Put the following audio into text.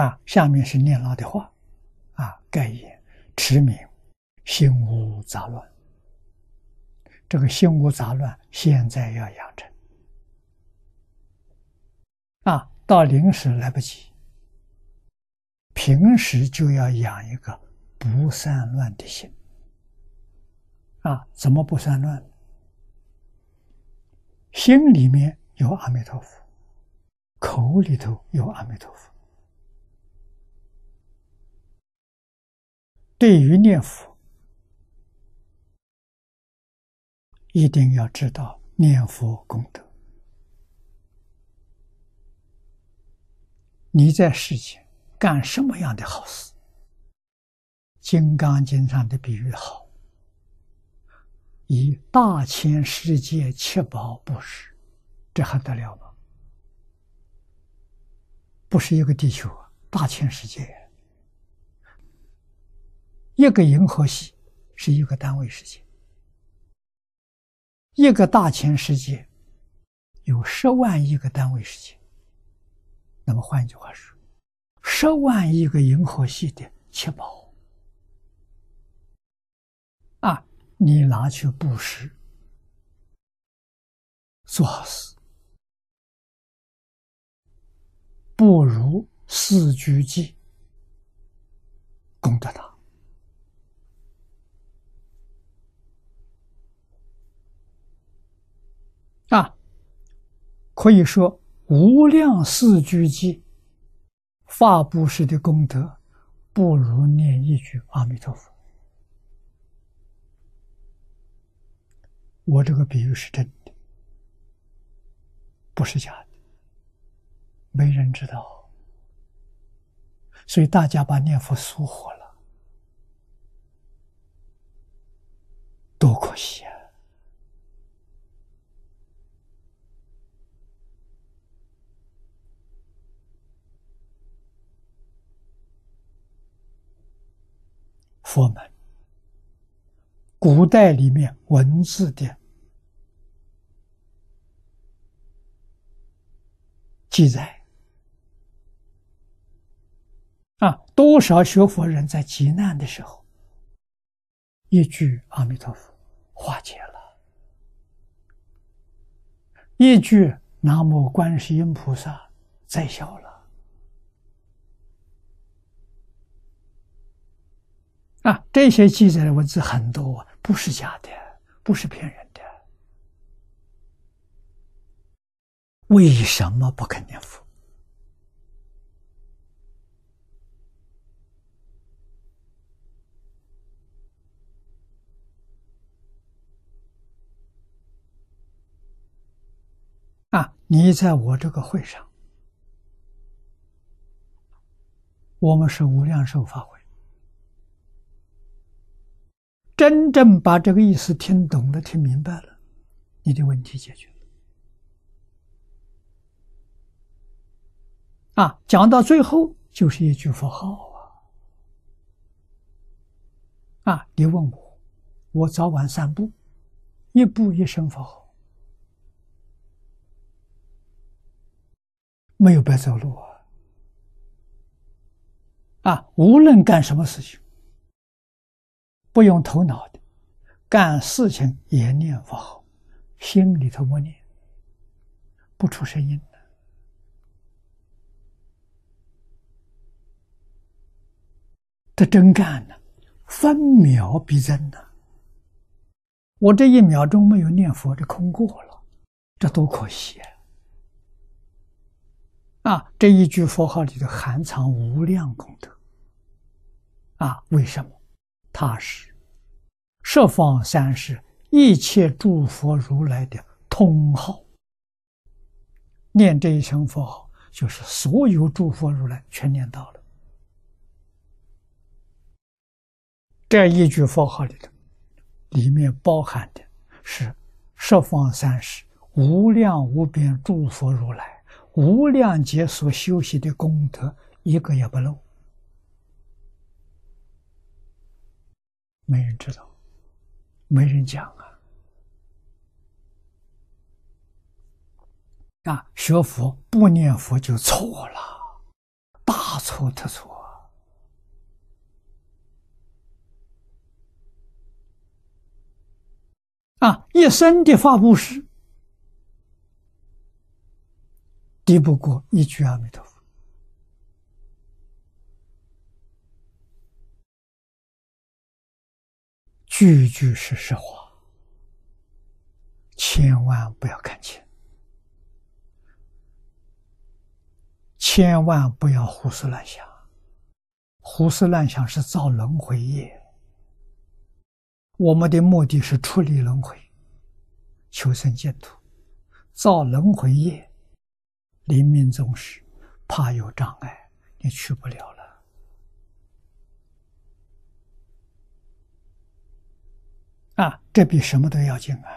啊，下面是念老的话，啊，盖言持名，心无杂乱。这个心无杂乱，现在要养成，啊，到临时来不及，平时就要养一个不散乱的心，啊，怎么不散乱？心里面有阿弥陀佛，口里头有阿弥陀佛。对于念佛，一定要知道念佛功德。你在世间干什么样的好事，《金刚经》上的比喻好。以大千世界七宝布施，这还得了吗？不是一个地球啊，大千世界，一个银河系是一个单位世界，一个大千世界有十万亿个单位世界。那么换一句话说，十万亿个银河系的七宝。你拿去布施、做好事，不如四句偈功德大可以说，无量四句偈发布施的功德，不如念一句阿弥陀佛。我这个比喻是真的，不是假的，没人知道，所以大家把念佛疏忽了，多可惜啊！佛门，古代里面文字的。记载啊，多少学佛人在极难的时候，一句阿弥陀佛化解了，一句南无观世音菩萨在笑了啊！这些记载的文字很多，不是假的，不是骗人的。为什么不肯念佛？啊！你在我这个会上，我们是无量寿法会，真正把这个意思听懂了、听明白了，你的问题解决了。啊，讲到最后就是一句佛号啊！啊，你问我，我早晚散步，一步一声佛号，没有白走路啊！啊，无论干什么事情，不用头脑的，干事情也念佛号，心里头默念，不出声音的。这真干呢，分秒必争呢。我这一秒钟没有念佛，这空过了，这多可惜啊！啊，这一句佛号里头含藏无量功德啊！为什么？它是十方三世一切诸佛如来的通号。念这一声佛号，就是所有诸佛如来全念到了。这一句佛号里头，里面包含的是十方三世无量无边诸佛如来无量劫所修习的功德，一个也不漏。没人知道，没人讲啊！啊，学佛不念佛就错了，大错特错啊！一生的发布施，敌不过一句阿弥陀佛，句句是实话，千万不要看清。千万不要胡思乱想，胡思乱想是造轮回业。我们的目的是处理轮回，求生净土。造轮回业，临命终时，怕有障碍，你去不了了。啊，这比什么都要紧啊！